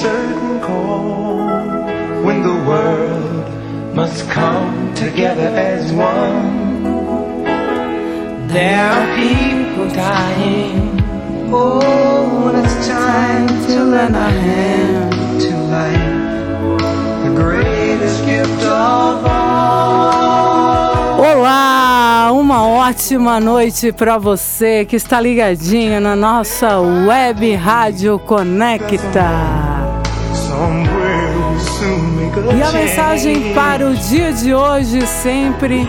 certain call, when the world must come together as one. There are people dying. Oh, when it's time to lend a hand to life, the greatest gift of all. Olá, uma ótima noite para você que está ligadinho na nossa web rádio Conecta. E a mensagem para o dia de hoje sempre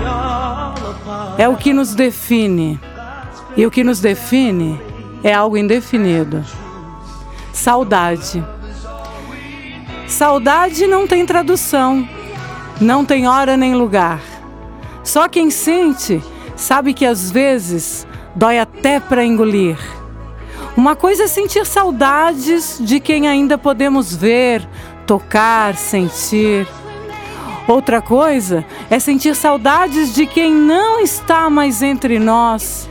é o que nos define. E o que nos define é algo indefinido. Saudade. Saudade não tem tradução, não tem hora nem lugar. Só quem sente sabe que às vezes dói até para engolir. Uma coisa é sentir saudades de quem ainda podemos ver, tocar, sentir. Outra coisa é sentir saudades de quem não está mais entre nós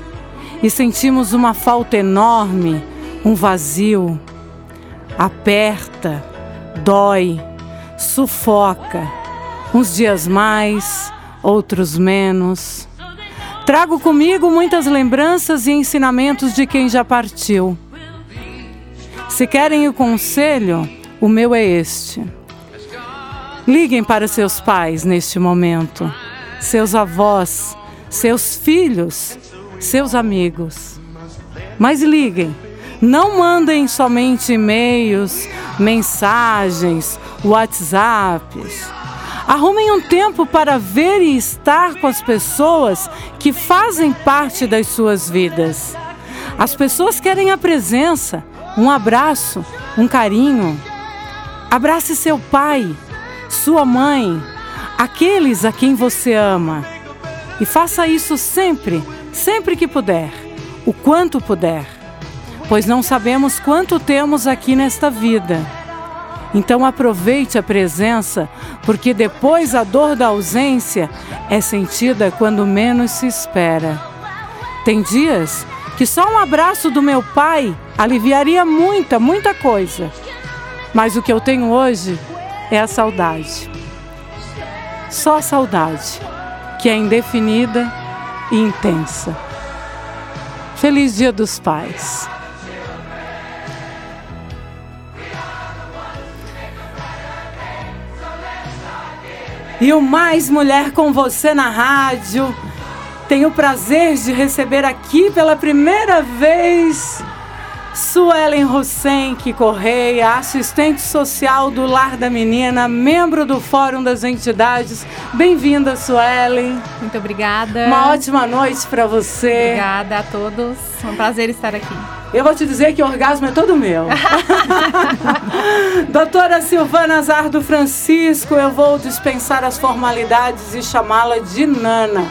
e sentimos uma falta enorme, um vazio. Aperta, dói, sufoca, uns dias mais, outros menos. Trago comigo muitas lembranças e ensinamentos de quem já partiu. Se querem o conselho, o meu é este. Liguem para seus pais neste momento, seus avós, seus filhos, seus amigos. Mas liguem, não mandem somente e-mails, mensagens, WhatsApps. Arrumem um tempo para ver e estar com as pessoas que fazem parte das suas vidas. As pessoas querem a presença, um abraço, um carinho. Abrace seu pai, sua mãe, aqueles a quem você ama. E faça isso sempre, sempre que puder, o quanto puder, pois não sabemos quanto temos aqui nesta vida. Então aproveite a presença, porque depois a dor da ausência é sentida quando menos se espera. Tem dias que só um abraço do meu pai aliviaria muita, muita coisa. Mas o que eu tenho hoje é a saudade. Só a saudade, que é indefinida e intensa. Feliz Dia dos Pais. E o Mais Mulher com você na rádio. Tenho o prazer de receber aqui pela primeira vez Suelen Rosenck Correia, assistente social do Lar da Menina, membro do Fórum das Entidades. Bem-vinda, Suelen. Muito obrigada. Uma ótima noite para você. Obrigada a todos. É um prazer estar aqui. Eu vou te dizer que o orgasmo é todo meu. Doutora Silvana Zardo Francisco, eu vou dispensar as formalidades e chamá-la de Nana.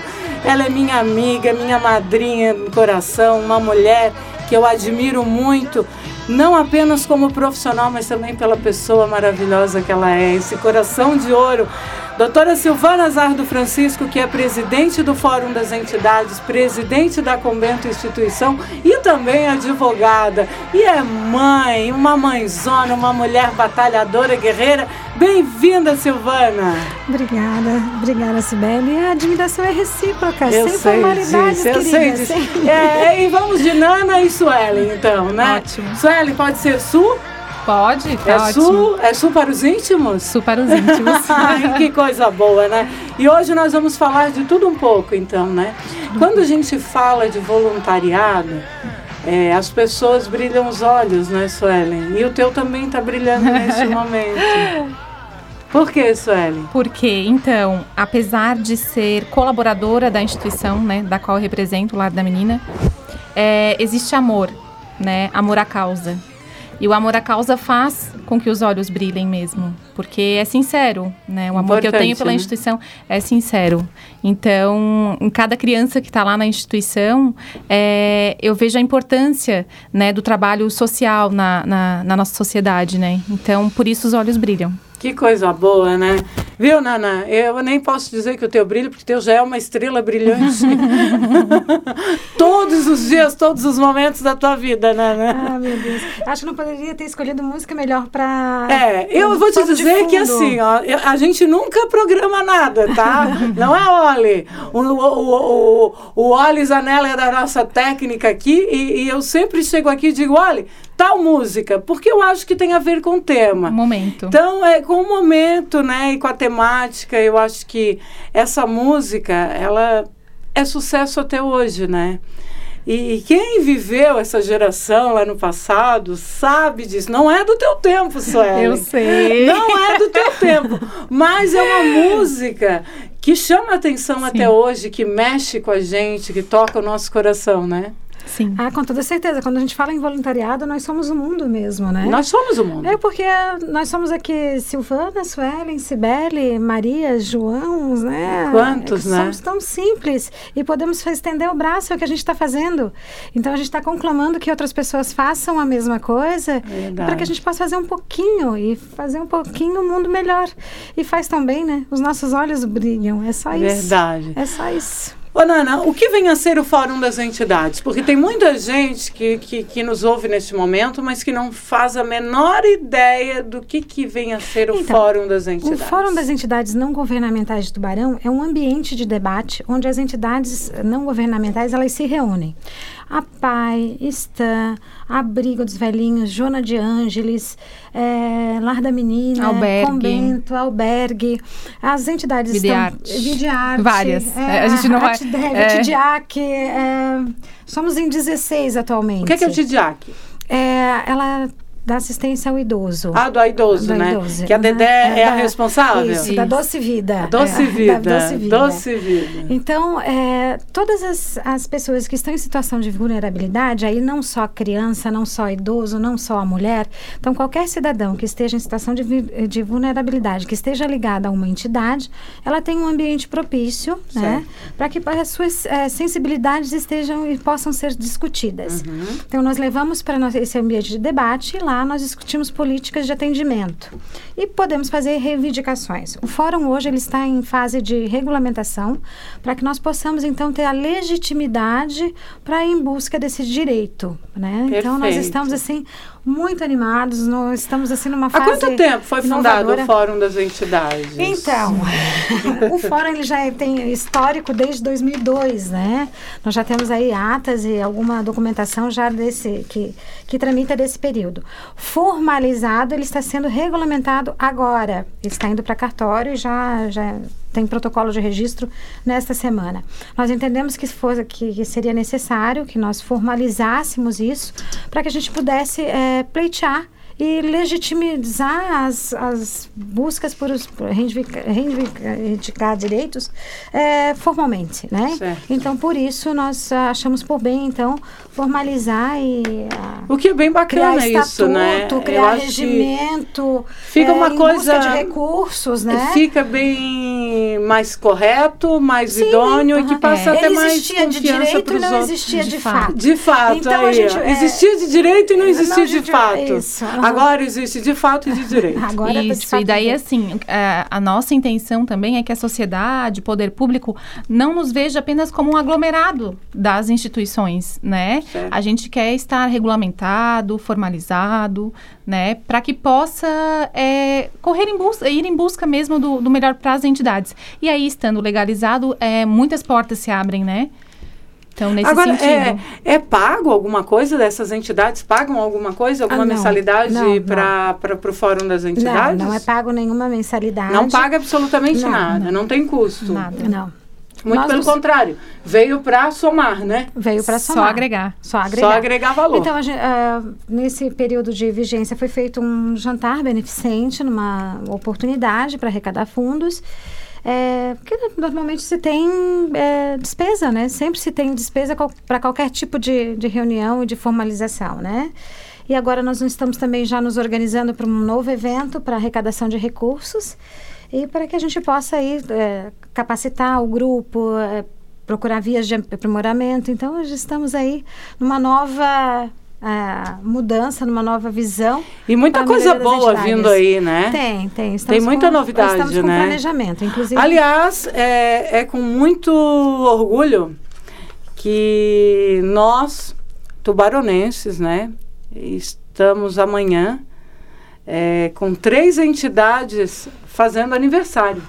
Ela é minha amiga, minha madrinha do coração, uma mulher que eu admiro muito, não apenas como profissional, mas também pela pessoa maravilhosa que ela é, esse coração de ouro. Doutora Silvana Zardo Francisco, que é presidente do Fórum das Entidades, presidente da Convento Instituição e também advogada. E é mãe, uma mãezona, uma mulher batalhadora, guerreira. Bem-vinda, Silvana. Obrigada, obrigada, Sibeli. A admiração é recíproca, Eu sem sei formalidades, disso, eu sei disso. É, e vamos de Nana e Suelen, então, né? Ótimo. Suelen, pode ser Su? Pode? Tá É ótimo. Su? É Su para os íntimos? Su para os íntimos. Ai, que coisa boa, né? E hoje nós vamos falar de tudo um pouco, então, né? Quando a gente fala de voluntariado, é, as pessoas brilham os olhos, né, Suelen? E o teu também está brilhando neste momento. Por que, Suelen? Porque, então, apesar de ser colaboradora da instituição, né, da qual eu represento, o Lar da Menina, é, existe amor, né? Amor à causa. E o amor à causa faz com que os olhos brilhem mesmo, porque é sincero, né? O amor que eu Importante, tenho pela né? instituição é sincero. Então, em cada criança que está lá na instituição, é, eu vejo a importância, né, do trabalho social na, na, na nossa sociedade, né? Então, por isso os olhos brilham. Que coisa boa, né? Viu, Nana? Eu nem posso dizer que o teu brilho, porque teu já é uma estrela brilhante. todos os dias, todos os momentos da tua vida, Nana. Ah, meu Deus. Acho que não poderia ter escolhido música melhor para. É, eu vou te dizer que assim, ó, a gente nunca programa nada, tá? Não é Oli. O, o, o, o Oli Zanella é da nossa técnica aqui e, e eu sempre chego aqui e digo, Oli, tal música, porque eu acho que tem a ver com o tema. Momento. Então, é com o momento, né, e com a temática, eu acho que essa música, ela é sucesso até hoje, né? E quem viveu essa geração lá no passado sabe disso. Não é do teu tempo, Sueli. Eu sei. Não é do teu tempo. Mas é uma música que chama atenção Sim. até hoje, que mexe com a gente, que toca o nosso coração, né? Sim. Ah, com toda certeza. Quando a gente fala em voluntariado, nós somos o mundo mesmo, né? Nós somos o mundo. É porque nós somos aqui Silvana, Suelen, Cibele, Maria, João, né? Quantos, é, né? Somos tão simples e podemos estender o braço, é o que a gente está fazendo. Então a gente está conclamando que outras pessoas façam a mesma coisa para que a gente possa fazer um pouquinho e fazer um pouquinho o mundo melhor. E faz também, né? Os nossos olhos brilham. É só isso. Verdade. É só isso. Ô, Nana, o que vem a ser o Fórum das Entidades? Porque tem muita gente que, que, que, nos ouve neste momento, mas que não faz a menor ideia do que, que vem a ser o então, Fórum das Entidades. O Fórum das Entidades Não Governamentais de Tubarão é um ambiente de debate onde as entidades não governamentais elas se reúnem a PAI, Stan, Abrigo dos Velhinhos, Jona de Ângeles, é, Lar da Menina, Albergue. Convento, Albergue, as entidades Videarte. estão... Videarte. Várias. É, a gente não vai... É. Tidiac, é, somos em 16 atualmente. O que é, que é o Tidiac? É, ela da assistência ao idoso. Ah, do idoso, do né? Idoso, que a Dedé né? é, é a responsável? Isso, da Doce Vida. A doce, é, vida, doce Vida. Doce Vida. Então, é, todas as, as pessoas que estão em situação de vulnerabilidade, aí não só a criança, não só idoso, não só a mulher, então qualquer cidadão que esteja em situação de, de vulnerabilidade, que esteja ligada a uma entidade, ela tem um ambiente propício, né? Para que as suas é, sensibilidades estejam e possam ser discutidas. Uhum. Então, nós levamos para esse ambiente de debate e lá nós discutimos políticas de atendimento e podemos fazer reivindicações. O fórum hoje ele está em fase de regulamentação para que nós possamos então ter a legitimidade para ir em busca desse direito, né? Então nós estamos assim muito animados, nós estamos assim numa fase Há quanto tempo foi fundado o Fórum das Entidades? Então, o Fórum ele já tem histórico desde 2002, né? Nós já temos aí atas e alguma documentação já desse que que tramita desse período. Formalizado, ele está sendo regulamentado agora. Ele está indo para cartório e já já tem protocolo de registro nesta semana. Nós entendemos que, fosse, que seria necessário que nós formalizássemos isso para que a gente pudesse é, pleitear e legitimizar as, as buscas por, reivindicar, reivindicar, direitos é, formalmente, né? Certo. Então, por isso, nós achamos por bem, então, formalizar e... o que é bem bacana criar isso, né? Criar regimento, fica uma é, coisa de recursos, né? Fica bem mais correto, mais Sim, idôneo uh -huh. e que passa é. até Ele mais existia de direito e não outros. existia de, de fato. De fato, então, aí, gente, é... existia de direito e não existia não, de, de fato. Isso. Agora existe de fato e de direito. Agora tá Isso, e daí assim, a, a, nossa intenção também é que a sociedade, o poder público, não nos veja apenas como um aglomerado das instituições, né? Certo. A gente quer estar regulamentado, formalizado, né? Para que possa é, correr em busca, ir em busca mesmo do, do melhor para as entidades. E aí, estando legalizado, é, muitas portas se abrem, né? Então, nesse Agora, sentido. É, é pago alguma coisa dessas entidades? Pagam alguma coisa? Alguma Ah, não. mensalidade Não, para o Fórum das Entidades? Não, não é pago nenhuma mensalidade. Não paga absolutamente Não, nada, não. tem custo. Nada. Não. Muito Nós pelo nos- contrário, veio para somar, né? Veio para Só somar. agregar. Só agregar. Só agregar valor. Então, a gen- ah, nesse período de vigência, foi feito um jantar beneficente, numa oportunidade para arrecadar fundos. É, porque normalmente se tem é, despesa, né? Sempre se tem despesa para qualquer tipo de, de reunião e de formalização, né? E agora nós estamos também já nos organizando para um novo evento para arrecadação de recursos e para que a gente possa aí é, capacitar o grupo, é, procurar vias de aprimoramento. Então, hoje estamos aí numa nova mudança, numa nova visão. E muita coisa boa entidades. vindo aí, né? Tem, tem. Estamos Tem muita com- novidade, Estamos com né? planejamento, inclusive. Aliás, é, é com muito orgulho que nós, tubaronenses, né, estamos amanhã é, com três entidades fazendo aniversário.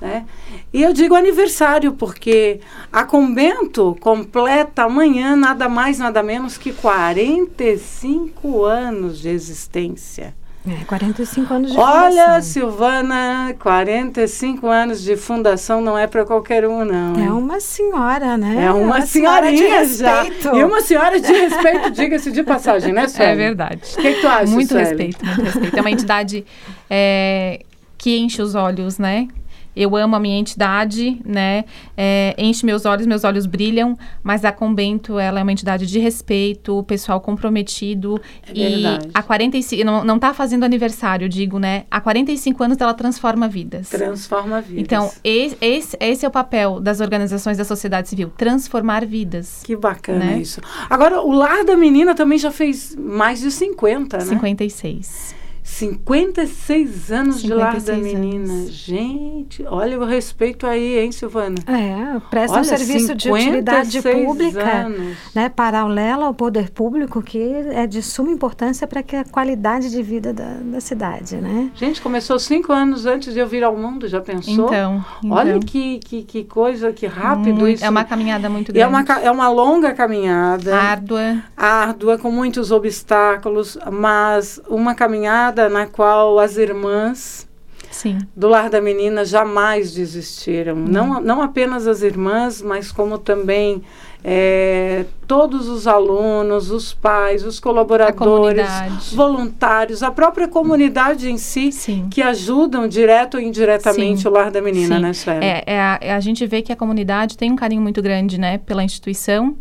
Né? E eu digo aniversário porque a Convento completa amanhã nada mais, nada menos que 45 anos de existência. É, 45 anos de Olha, fundação. Silvana, 45 anos de fundação não é para qualquer um, não. É uma senhora, né? É uma senhora senhorinha de já. respeito. E uma senhora de respeito, diga-se de passagem, né, Sueli? É verdade. O que, que tu acha, Muito Sueli? respeito, muito respeito. É uma entidade é, que enche os olhos, né? Eu amo a minha entidade, né? É, enche meus olhos, meus olhos brilham, mas a Convento, ela é uma entidade de respeito, pessoal comprometido. É e verdade. há 45, não, não tá fazendo aniversário, digo, né? Há 45 anos ela transforma vidas. Transforma vidas. Então, esse, esse, esse é o papel das organizações da sociedade civil, transformar vidas. Que bacana né? isso. Agora, o Lar da Menina também já fez mais de 50, né? 56. 56 anos de Lar da 56 Menina. anos. Gente, olha o respeito aí, hein, Silvana? É, presta um Olha, serviço de utilidade 56 pública, anos. né, paralela ao poder público, que é de suma importância para que a qualidade de vida da, da cidade, né? Gente, começou cinco anos antes de eu vir ao mundo, já pensou? Então, Olha então, que, que, que coisa, que rápido muito- isso. É uma caminhada muito E grande. é uma, é uma longa caminhada, árdua. árdua, com muitos obstáculos, mas uma caminhada na qual as irmãs Sim. do Lar da Menina jamais desistiram. Não, não apenas as irmãs, mas como também eh, todos os alunos, os pais, os colaboradores, voluntários, a própria comunidade em si, Sim. que ajudam direto ou indiretamente Sim. o Lar da Menina, Sim. né, Sueli? É, é a, é a gente vê que a comunidade tem um carinho muito grande, né, pela instituição,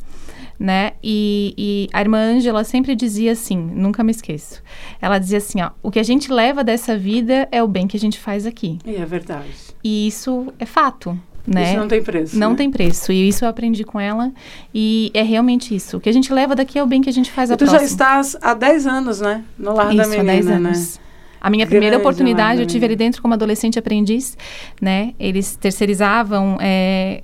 né? E, e a irmã Ângela sempre dizia assim, nunca me esqueço. Ela dizia assim, ó, o que a gente leva dessa vida é o bem que a gente faz aqui. E é verdade. E isso é fato, né? Isso não tem preço. Não né? tem preço. E isso eu aprendi com ela. E é realmente isso. O que a gente leva daqui é o bem que a gente faz E ao tu já próximo. estás há 10 anos, né? No Lar da Isso, Menina, há 10 né? anos. A minha primeira Grande oportunidade eu da tive ali dentro como adolescente aprendiz, né? Eles terceirizavam é,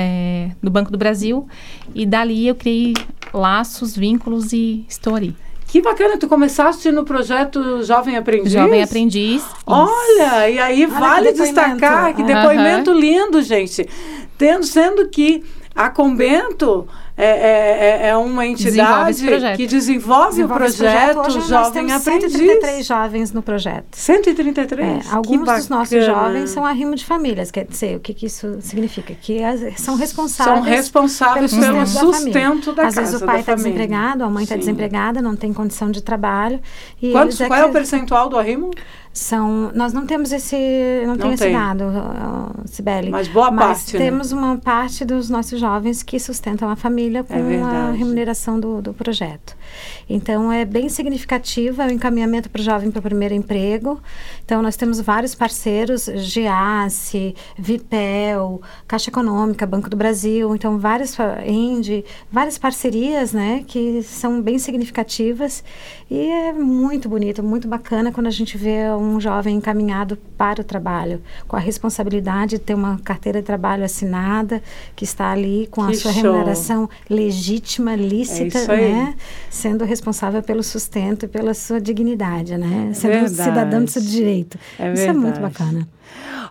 é, no Banco do Brasil e dali eu criei laços, vínculos e estou ali. Que bacana, tu começaste no projeto Jovem Aprendiz? Jovem aprendiz. isso. Olha, e aí vale que destacar que depoimento lindo, gente. Tendo, sendo que a Convento é, é, é- é uma Desenvolve entidade projeto. que desenvolve, Desenvolve o esse projeto, Hoje nós Jovem temos Aprendiz. 133 jovens no projeto. 133? É, Que alguns dos nossos jovens são arrimo de famílias. Quer dizer, o que, que isso significa? Que as- são responsáveis São responsáveis pelo da sustento da Às casa vezes o pai da está desempregado, a mãe está desempregada, não tem condição de trabalho. E Quantos, eles qual é o que percentual do arrimo? São, nós não temos esse, não, tem esse dado, Sibeli. Mas boa Mas parte, né? temos uma parte dos nossos jovens que sustentam a família com a É verdade. remuneração do, do projeto. Então, é bem significativo é o encaminhamento para o jovem para o primeiro emprego. Então, nós temos vários parceiros, GEASE, Vipel, Caixa Econômica, Banco do Brasil, então várias, Endi, várias parcerias, né, que são bem significativas e é muito bonito, muito bacana quando a gente vê um jovem encaminhado para o trabalho, com a responsabilidade de ter uma carteira de trabalho assinada, que está ali com a Que sua show. remuneração legítima, lícita, aí. né, sendo responsável pelo sustento e pela sua dignidade, né, sendo um verdade. cidadão de seu direito. É Isso é muito verdade. bacana.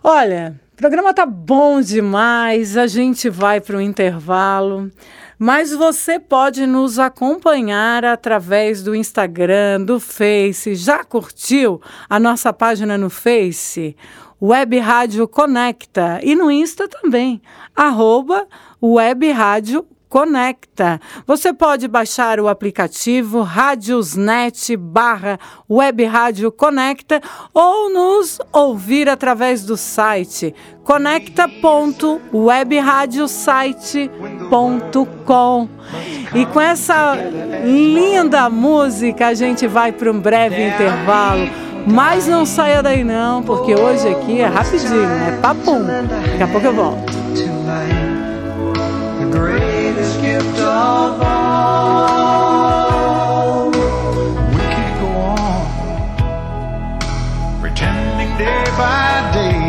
Olha, o programa tá bom demais. A gente vai para o intervalo. Mas você pode nos acompanhar através do Instagram, do Face. Já curtiu a nossa página no Face? Web Rádio Conecta. E no Insta também. Arroba Web Rádio Conecta. Você pode baixar o aplicativo Radiosnet barra Web Rádio Conecta ou nos ouvir através do site conecta.webradiosite.com. E com essa linda música a gente vai para um breve intervalo. Mas não saia daí não, porque hoje aqui é rapidinho, é papum. Daqui a pouco eu volto. of all. We go on pretending day by day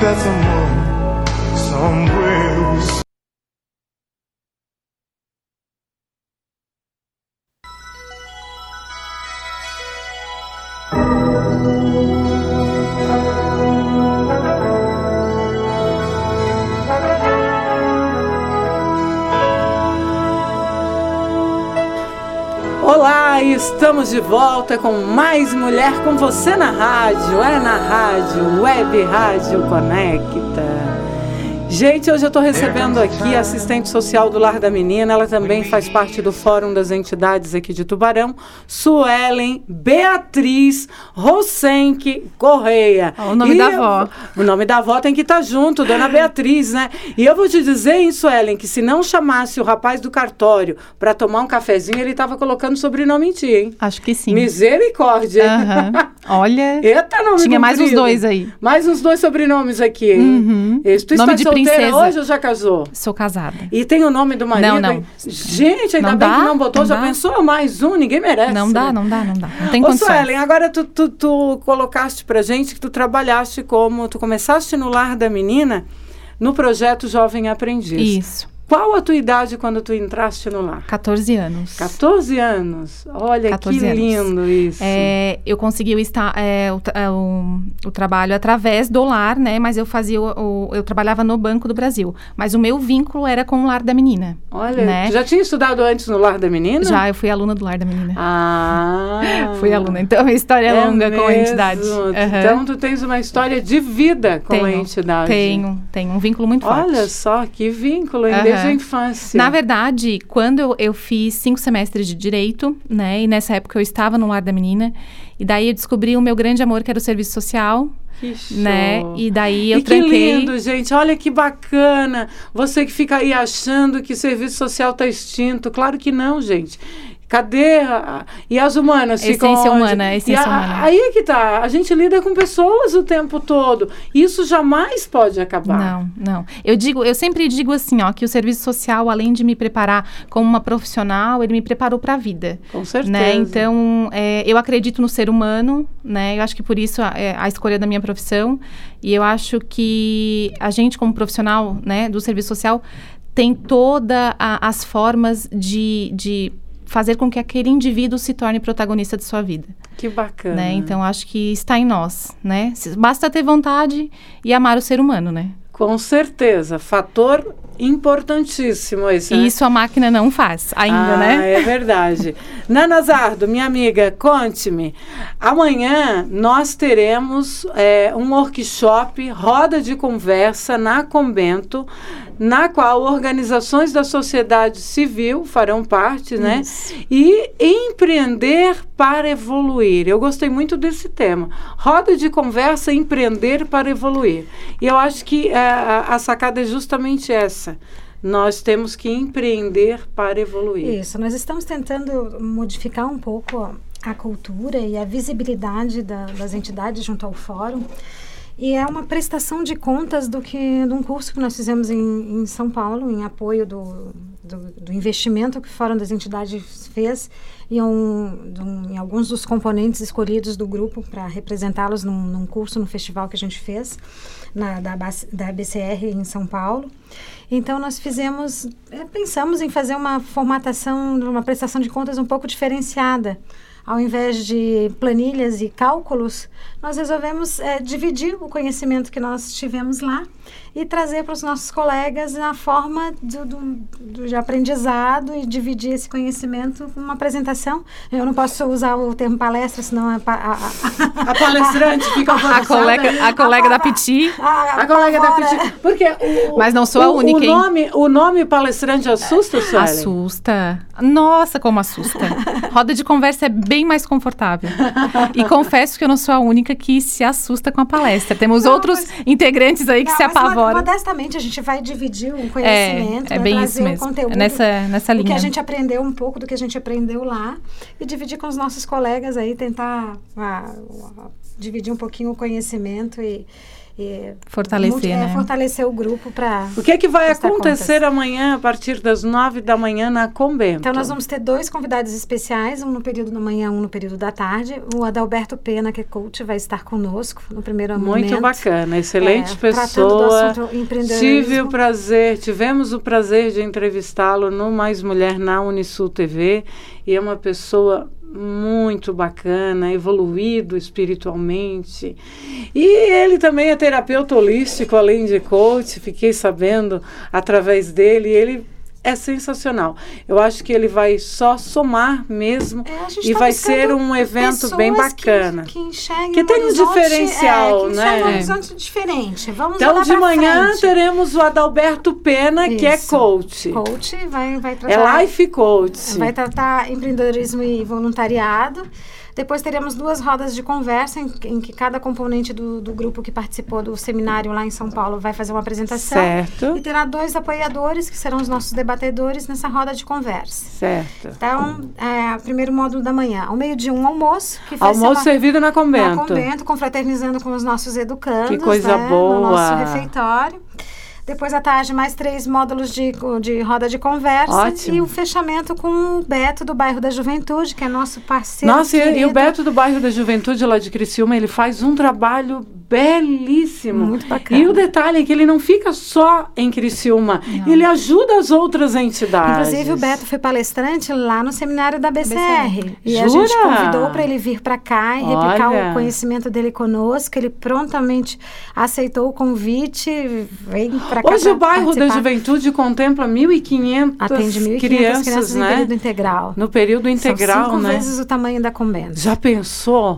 that someone, somewhere. Estamos de volta com mais Mulher com você na rádio. É na rádio, Web Rádio Conecta. Gente, hoje eu estou recebendo aqui a assistente social do Lar da Menina. Ela também faz parte do Fórum das Entidades aqui de Tubarão. Suelen Beatriz Rosenck Correia. O nome e da eu- avó. O nome da avó tem que estar junto, Dona Beatriz, né? E eu vou te dizer, hein, Suelen, que se não chamasse o rapaz do cartório para tomar um cafezinho, ele estava colocando sobrenome em ti, hein? Acho que sim. Misericórdia. Aham. Olha. Eita, nome Tinha mais uns dois aí. Mais uns dois sobrenomes aqui, hein? Uhum. Tu Nome de solteira hoje ou já casou? Sou casada. E tem o nome do marido? Não, não. hein? Gente, ainda Não bem dá, que não botou. não já dá. pensou? Mais um? Ninguém merece. Não dá, né? não dá, não dá. Não tem Ô, condições. Suelen, agora tu, tu, tu colocaste pra gente que tu trabalhaste como... Tu começaste no Lar da Menina no projeto Jovem Aprendiz. Isso. Qual a tua idade quando tu entraste no lar? 14 anos. 14 anos. Olha 14 que anos. lindo isso. É, eu consegui o, é, o, é, o- o trabalho através do lar, né? Mas eu fazia o, eu trabalhava no Banco do Brasil. Mas o meu vínculo era com o lar da menina. Olha, né? tu já tinha estudado antes no Lar da Menina? Já eu fui aluna do lar da menina. Ah. Fui aluna. Então a história é, longa com a mesmo? entidade. Aham. Então tu tens uma história de vida com a Tenho, entidade. Tenho, tenho um vínculo muito forte. Olha só, que vínculo, hein? Desde a infância. Na verdade, quando eu, eu fiz cinco semestres de direito, né? E nessa época eu estava no lar da menina. E daí eu descobri o meu grande amor, que era o serviço social, Que show. né? E daí eu e que tranquei. lindo, gente. Olha que bacana. Você que fica aí achando que serviço social está extinto. Claro que não, gente. Cadê? a- E as humanas ficam Essência onde? humana, essência a- humana. Aí é que tá. A gente lida com pessoas o tempo todo. Isso jamais pode acabar. Não, não. Eu digo, eu sempre digo assim, ó, que o serviço social, além de me preparar como uma profissional, ele me preparou para a vida. Com certeza. Né? Então, é, eu acredito no ser humano, né? Eu acho que por isso a, é, a escolha da minha profissão. E eu acho que a gente, como profissional, né, do serviço social, tem todas as formas de, de fazer com que aquele indivíduo se torne protagonista de sua vida. Que bacana. Né? Então, acho que está em nós, né? Basta ter vontade e amar o ser humano, né? Com certeza. Fator importantíssimo esse. né? E isso a máquina não faz ainda, ah, né? É verdade. Nana Zardo, minha amiga, conte-me. Amanhã nós teremos é, um workshop, roda de conversa na Convento, na qual organizações da sociedade civil farão parte, né? E empreender para evoluir. Eu gostei muito desse tema. Roda de conversa, empreender para evoluir. E eu acho que é, a, a sacada é justamente essa. Nós temos que empreender para evoluir. Isso, nós estamos tentando modificar um pouco a cultura e a visibilidade da- das entidades junto ao fórum. E é uma prestação de contas do que de um curso que nós fizemos em, em São Paulo, em apoio do, do, do investimento que o Fórum das Entidades fez em, um, de um- em alguns dos componentes escolhidos do grupo para representá-los num, num curso, no festival que a gente fez na, da, da BCR em São Paulo. Então nós fizemos, eh, pensamos em fazer uma formatação, uma prestação de contas um pouco diferenciada. Ao invés de planilhas e cálculos, nós resolvemos eh, dividir o conhecimento que nós tivemos lá e trazer para os nossos colegas na forma do, do, do- de aprendizado e dividir esse conhecimento com uma apresentação. Eu não posso usar o termo palestra, senão a, a, a, A palestrante fica A alvoroçada. colega, a colega da Piti. a, A colega da apavora. Petit. Porque o, Mas não sou a o- única, o hein? nome, o nome palestrante assusta, Suelen? Assusta. Nossa, como assusta. Roda de conversa é bem mais confortável. E confesso que eu não sou a única que se assusta com a palestra. Temos Não, outros integrantes aí que Não, se mas Modestamente, a gente vai dividir o É, conhecimento, é né, bem trazer isso mesmo. o conteúdo. É nessa, nessa do que linha. a gente aprendeu um pouco do que a gente aprendeu lá e dividir com os nossos colegas aí, tentar ah, dividir um pouquinho o conhecimento e, Fortalecer, é, né? fortalecer o grupo para. O que é que vai acontecer amanhã, a partir das nove da manhã, na Combento? Então, nós vamos ter dois convidados especiais, um no período da manhã, um no período da tarde. O Adalberto Pena, que é coach, vai estar conosco no primeiro momento. Muito bacana, excelente É, tratando do pessoa. Tive o prazer, tivemos o prazer de entrevistá-lo no Mais Mulher na Unisul TV e é uma pessoa muito bacana, evoluído espiritualmente. E ele também é terapeuta holístico, além de coach, fiquei sabendo através dele. Ele é sensacional. Eu acho que ele vai só somar mesmo É, e tá vai ser um evento bem que- bacana. Que, enxerguem Que tem um horizonte, diferencial, é, que né? um É. horizonte diferente. Vamos Então, de manhã frente. teremos o Adalberto Pena, que é Isso. coach. Coach vai, vai tratar... É life coach. Vai tratar empreendedorismo e voluntariado. Depois teremos duas rodas de conversa em, em que cada componente do, do grupo que participou do seminário lá em São Paulo vai fazer uma apresentação. Certo. E terá dois apoiadores, que serão os nossos debatedores, nessa roda de conversa. Certo. Então, é, primeiro módulo da manhã. Ao meio-dia, um almoço. Que Almoço uma- servido na na convento. convento, confraternizando com os nossos educandos. Que coisa né, boa. No nosso refeitório. Depois, à tarde, mais três módulos de, de roda de conversa. Ótimo. E o fechamento com o Beto, do bairro da Juventude, que é nosso parceiro. Nossa, e, e o Beto do bairro da Juventude lá de Criciúma, ele faz um trabalho belíssimo. Muito bacana. E o detalhe é que ele não fica só em Criciúma, ele ajuda as outras entidades. Inclusive, o Beto foi palestrante lá no seminário da BCR. BCR. E a gente Jura? convidou para ele vir para cá e replicar Olha. o conhecimento dele conosco. Ele prontamente aceitou o convite, vem para. Hoje pra o bairro da. Juventude contempla 1.500 Atende 1.500 crianças, crianças né? período integral. No período integral, São cinco né? vezes o tamanho da convento. Já pensou?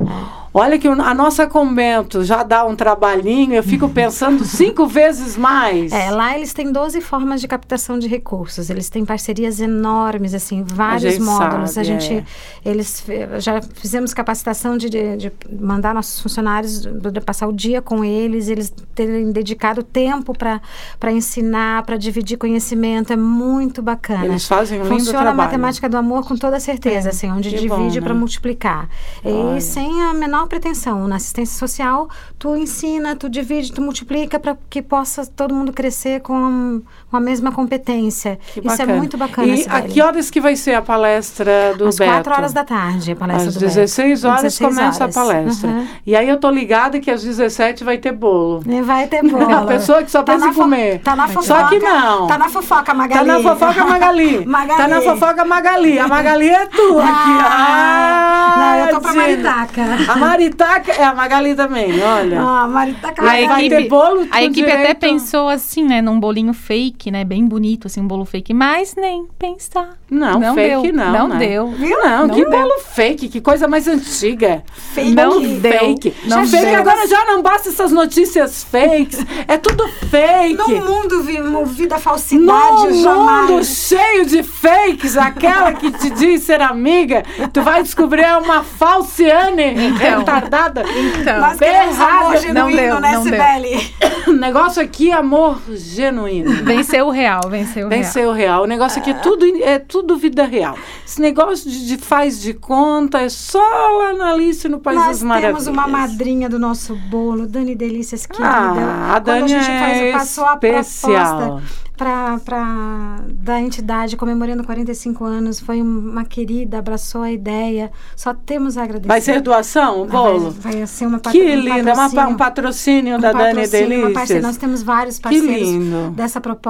Olha que a nossa convento já dá um trabalhinho, eu fico pensando cinco vezes mais. É, lá eles têm 12 formas de captação de recursos. Eles têm parcerias enormes, assim, vários gente módulos. sabe, a gente, é. eles já fizemos capacitação de, de, de mandar nossos funcionários de, passar o dia com eles, eles terem dedicado tempo para ensinar, para dividir conhecimento. É muito bacana. Eles fazem um lindo Funciona a trabalho. matemática do amor com toda certeza, assim, onde que divide né? para multiplicar. Olha. E sem a menor pretensão. Na assistência social, tu ensina, tu divide, tu multiplica para que possa todo mundo crescer com, com a mesma competência. Que Isso é muito bacana. E a que horas que vai ser a palestra do Às Beto? quatro horas da tarde, a palestra Às do Beto. 16 horas 16 começa horas. a palestra. Uhum. E aí eu tô ligada que às 17 vai ter bolo. E Vai ter bola. A pessoa que só pensa na em comer. Tá na Só fofoca. que não. Tá na fofoca, Magali. Tá na fofoca Magali. Magali. Tá na fofoca Magali. A Magali é tu aqui. Ah, não, eu tô pra. Maritaca. A Maritaca é a Magali também, olha. Ah, a Maritaca. A A Vai equipe, ter bolo a equipe até direito- pensou assim, né, num bolinho fake, né, bem bonito, assim, um bolo fake, mas nem pensar. Não, Não fake deu, não. não né? deu. Viu? Não, Não que deu. bolo fake, que coisa mais antiga. Fake. Não deu, fake. não fake deu. agora já não basta essas notícias fakes. É tudo fake. Num mundo vi- movido a falsidade, Num jamais. mundo cheio de fakes, aquela que te diz ser amiga, tu vai descobrir é uma falciane Então. retardada. Então, Nós Bem queremos amor genuíno, Não deu, né, não deu. Sibeli? O negócio aqui é amor genuíno. Venceu o real, venceu o Vem real. ser o real. O negócio aqui é tudo, é tudo vida real. Esse negócio de, de faz de conta é só lá na Alice no País Nós das Maravilhas. temos uma madrinha do nosso bolo, Dani Delícias, querida. Ah, a Quando Dani a gente faz, é passou a especial. proposta pra, pra, da entidade comemorando 45 anos, foi uma querida, abraçou a ideia. Só temos a agradecer. Vai ser doação o bolo? Vai, vai ser uma Que um lindo, é uma, pa- um patrocínio. patrocínio Um da Dani patrocínio, uma Delícias. Nós temos vários Que parceiros lindo. dessa proposta.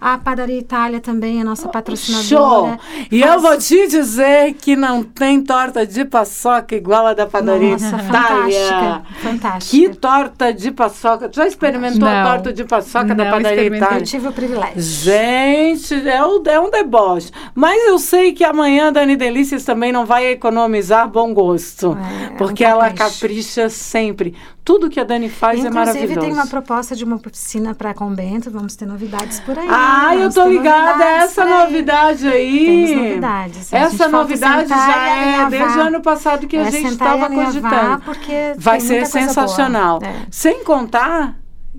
A Padaria Itália também é nossa Show! patrocinadora. E Faz- eu vou te dizer que não tem torta de paçoca igual a da padaria Nossa, Itália. fantástica, fantástica. Que torta de paçoca. Tu já experimentou a Não. torta de paçoca da padaria. Itália? Eu tive o privilégio. Gente, é um, é um deboche. Mas eu sei que amanhã a Dani Delícias também não vai economizar bom gosto. É, é um porque ela capricho. capricha sempre. Tudo que a Dani faz é Inclusive, maravilhoso. tem uma proposta de uma piscina para convento. Vamos ter novidades por aí. Ah, eu vamos tô ligada a novidades essa novidade aí. Temos novidades. A gente Essa novidade já é desde o ano passado que a É gente sentar e estava cogitando. porque Vai ser sensacional. É. Sem contar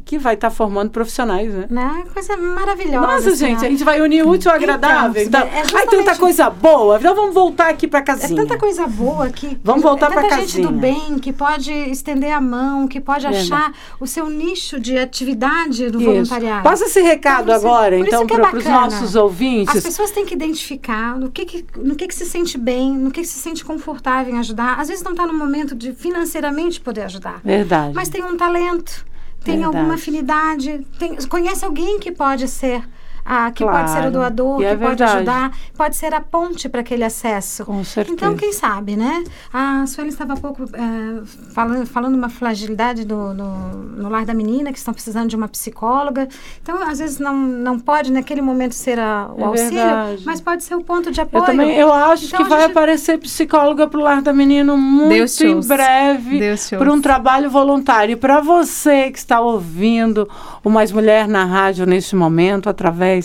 que vai estar formando profissionais, né? Né? Coisa maravilhosa. Nossa, assim, gente, ó. a gente vai unir o útil ao agradável. Então, Então, é ai, tanta coisa boa. Então vamos voltar aqui pra É casinha. tanta coisa boa que. Vamos voltar é tanta pra gente do casinha. bem que pode estender a mão, que pode Verdade. achar o seu nicho de atividade do Isso. voluntariado. Passa esse recado Então, isso- agora, então, é para os nossos As ouvintes. pessoas têm que identificar no que, que- no que, que se sente bem, no que, que se sente confortável em ajudar. Às vezes não está no momento de financeiramente poder ajudar, Verdade. mas tem um talento, tem Verdade. alguma afinidade, tem- conhece alguém que pode ser a, que Claro. pode ser o doador, E que é pode verdade. ajudar, pode ser a ponte para aquele acesso. Com certeza. Então, quem sabe, né? A Sueli estava há pouco eh, falando, falando uma fragilidade do, no, no lar da menina, que estão precisando de uma psicóloga. Então, às vezes, não, não pode naquele momento ser a- o É auxílio, verdade. mas pode ser o ponto de apoio. Eu também, eu acho Então, que a vai gente- aparecer psicóloga pro lar da menino muito Deus em shows. breve para um trabalho voluntário. E para você que está ouvindo o Mais Mulher na rádio neste momento através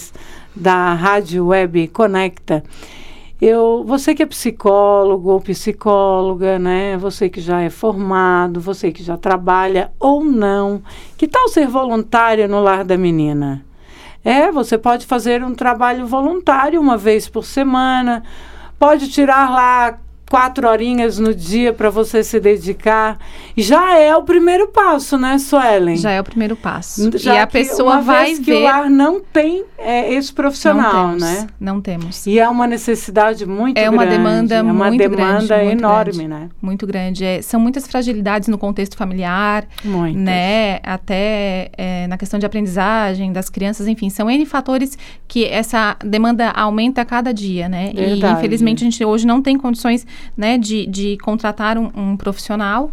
da rádio web Conecta, eu, você que é psicólogo ou psicóloga, né? Você que já é formado, você que já trabalha ou não, que tal ser voluntária no lar da menina? É, você pode fazer um trabalho voluntário uma vez por semana, pode tirar lá quatro horinhas no dia para você se dedicar. Já é o primeiro passo, né, Suelen? Já é o primeiro passo. Já e a que pessoa vai que ver. o lar não tem é, esse não profissional, temos, né? Não temos. E é uma necessidade muito É grande. uma demanda é uma muito demanda grande, enorme, grande. né? Muito grande. É, são muitas fragilidades no contexto familiar, Muitas. né? Até é, na questão de aprendizagem das crianças, enfim, são N fatores que essa demanda aumenta a cada dia, né? E Verdade. infelizmente a gente hoje não tem condições, né, de, de contratar um, um profissional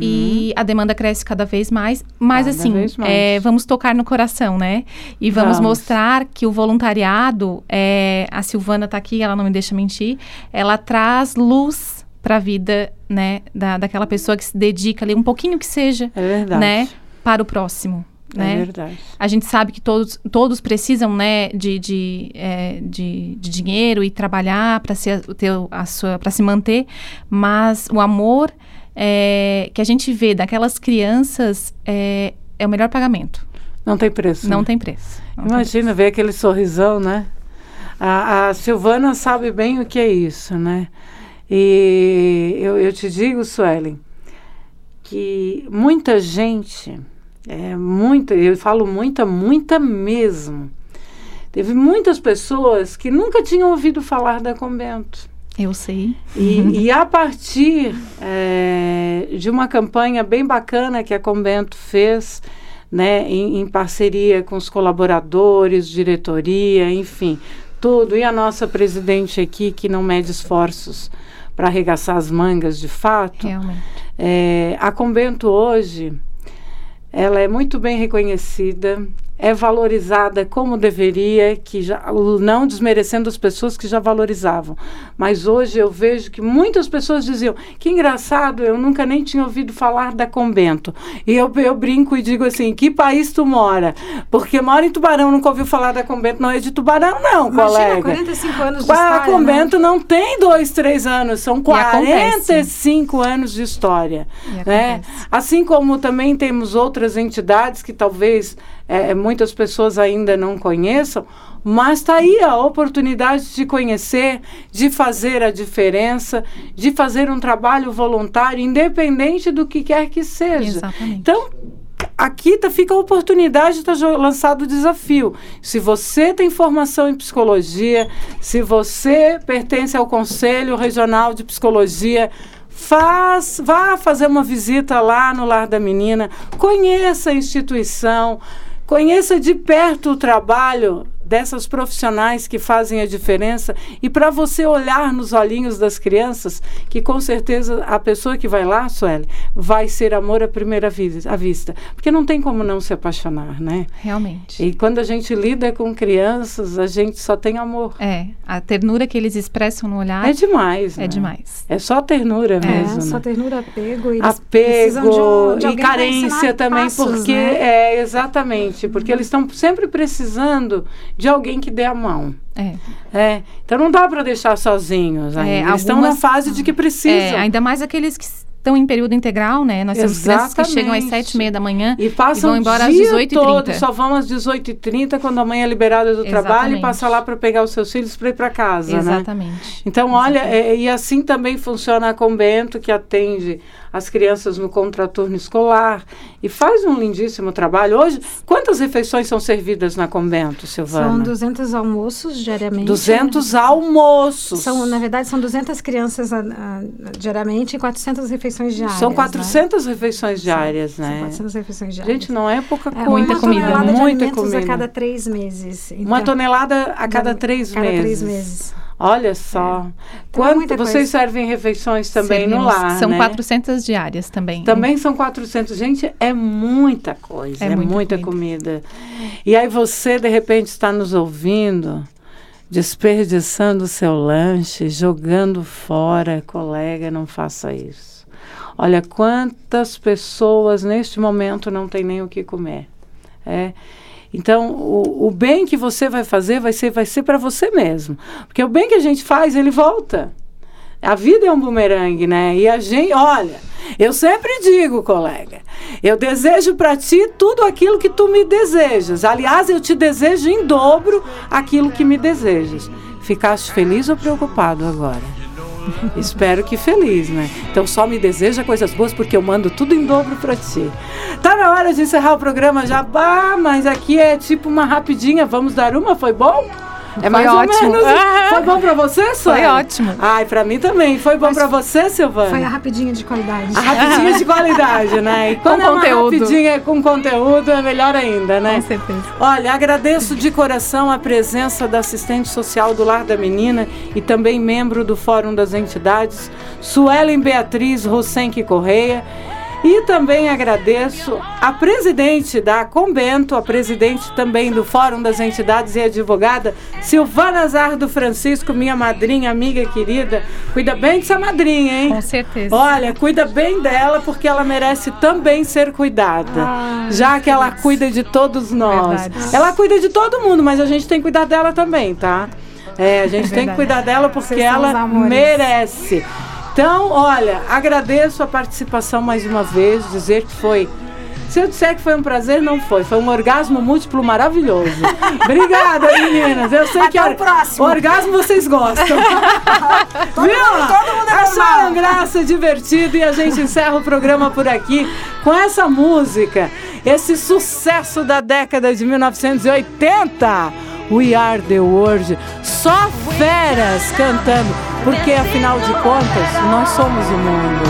e a demanda cresce cada vez mais. Mas Cada assim, mais. é, vamos tocar no coração, né? E vamos, Vamos. mostrar que o voluntariado, é, a Silvana está aqui, ela não me deixa mentir, ela traz luz para a vida, né, da, daquela pessoa que se dedica ali, um pouquinho que seja, É verdade. né, para o próximo, É né? verdade. A gente sabe que todos, todos precisam, né, de, de, é, de, de dinheiro e trabalhar para se, ter a sua, para se manter, mas o amor é, que a gente vê daquelas crianças é, é o melhor pagamento. Não tem preço. Não né? tem preço. Não tem Imagina ver aquele sorrisão, né? A, a Silvana sabe bem o que é isso, né? E eu, eu te digo, Suelen, que muita gente, é, muita, eu falo muita, muita mesmo. Teve muitas pessoas que nunca tinham ouvido falar da Convento. Eu sei. E, e a partir é, de uma campanha bem bacana que a Convento fez, né, em, em parceria com os colaboradores, diretoria, enfim, tudo. E a nossa presidente aqui, que não mede esforços para arregaçar as mangas de fato. Realmente. É, a Convento hoje, ela é muito bem reconhecida, é valorizada como deveria, que já, não desmerecendo as pessoas que já valorizavam. Mas hoje eu vejo que muitas pessoas diziam, que engraçado, eu nunca nem tinha ouvido falar da Convento. E eu, eu brinco e digo assim, que país tu mora? Porque mora em Tubarão, nunca ouviu falar da Convento, não é de Tubarão não, Imagina, colega. 45 anos de Qua- história, a Convento não tem dois, três anos, são E acontece. 45 anos de história. Né? Assim como também temos outras entidades que talvez eh, muitas pessoas ainda não conheçam, mas está aí a oportunidade de conhecer, de fazer a diferença, de fazer um trabalho voluntário, independente do que quer que seja. Exatamente. Então, aqui tá, fica a oportunidade, está lançado o desafio. Se você tem formação em psicologia, se você pertence ao Conselho Regional de Psicologia, faz, vá fazer uma visita lá no Lar da Menina, conheça a instituição, conheça de perto o trabalho dessas profissionais que fazem a diferença e para você olhar nos olhinhos das crianças que com certeza a pessoa que vai lá, Sueli, vai ser amor à primeira vi- à vista, porque não tem como não se apaixonar, né? Realmente. E quando a gente lida com crianças, a gente só tem amor. É, a ternura que eles expressam no olhar É demais, né? é demais. É só ternura É, mesmo, só né? ternura, apego. E apego de um- de e carência também, passos, porque né? é exatamente, porque eles estão sempre precisando de alguém que dê a mão. É. É, então não dá para deixar sozinhos. ainda. É, eles estão na algumas- fase de que precisam. É, ainda mais aqueles que estão em período integral, né? Nós temos crianças que chegam às Exatamente. sete e meia da manhã E passam vão embora o às dia 18h30. todo, só vão às 18h30 quando a mãe é liberada do trabalho e Exatamente. passa lá para pegar os seus filhos para ir para casa, né? Exatamente. Então, olha, é, e assim também funciona a Convento, que atende as crianças no contraturno escolar e faz um lindíssimo trabalho. Hoje, quantas refeições são servidas na convento, Silvana? São 200 almoços diariamente. 200 almoços. São, na verdade, são 200 crianças a, a, diariamente e 400 refeições diárias. São 400 né? refeições diárias, são, né? São 400 refeições diárias. Gente, não é pouca coisa. É muita comida. Uma tonelada muita de comida. a cada três meses. Então, uma tonelada a cada três cada meses. três meses. Olha só. É Quanto vocês servem refeições também no Servimos. lar, São né? 400 diárias também. Também são 400. Gente, é muita coisa, é, É muita, muita comida. E aí você, de repente, está nos ouvindo, desperdiçando o seu lanche, jogando fora. Colega, não faça isso. Olha quantas pessoas neste momento não têm nem o que comer. É. Então, o, o bem que você vai fazer vai ser, vai ser para você mesmo. Porque o bem que a gente faz, ele volta. A vida é um bumerangue, né? E a gente, olha, eu sempre digo, colega, eu desejo para ti tudo aquilo que tu me desejas. Aliás, eu te desejo em dobro aquilo que me desejas. Ficaste feliz ou preocupado agora? Espero que feliz, né? Então só me deseja coisas boas porque eu mando tudo em dobro para ti. Tá na hora de encerrar o programa já, mas aqui é tipo uma rapidinha. Vamos dar uma? Foi bom? É mais ótimo. menos. Ah. Foi bom pra você, Sônia? Foi ótimo. Ai, pra mim também. Foi bom pra você, Silvana? Foi a rapidinha de qualidade. A rapidinha de qualidade, né? E quando é uma conteúdo. rapidinha com conteúdo, é melhor ainda, né? Com certeza. Olha, agradeço de coração a presença da assistente social do Lar da Menina e também membro do Fórum das Entidades, Suelen Beatriz Rosenque Correia. E também agradeço a presidente da Convento, a presidente também do Fórum das Entidades e advogada, Silvana Zardo Francisco, minha madrinha, amiga querida. Cuida bem dessa madrinha, hein? Com certeza. Olha, cuida bem dela porque ela merece também ser cuidada. Ah, já que ela cuida de todos nós. Verdade. Ela cuida de todo mundo, mas a gente tem que cuidar dela também, tá? É, a gente tem que cuidar dela porque Vocês ela merece. Então, olha, agradeço a participação mais uma vez, dizer que foi. Se eu disser que foi um prazer, não foi. Foi um orgasmo múltiplo maravilhoso. Obrigada, meninas. Eu sei que Até o or- próximo. orgasmo vocês gostam. Viu? todo mundo é uma graça, divertido e a gente encerra o programa por aqui com essa música, esse sucesso da década de 1980. We Are the World. Só feras cantando, porque afinal de contas, nós somos o mundo.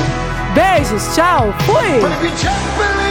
Beijos, tchau, fui!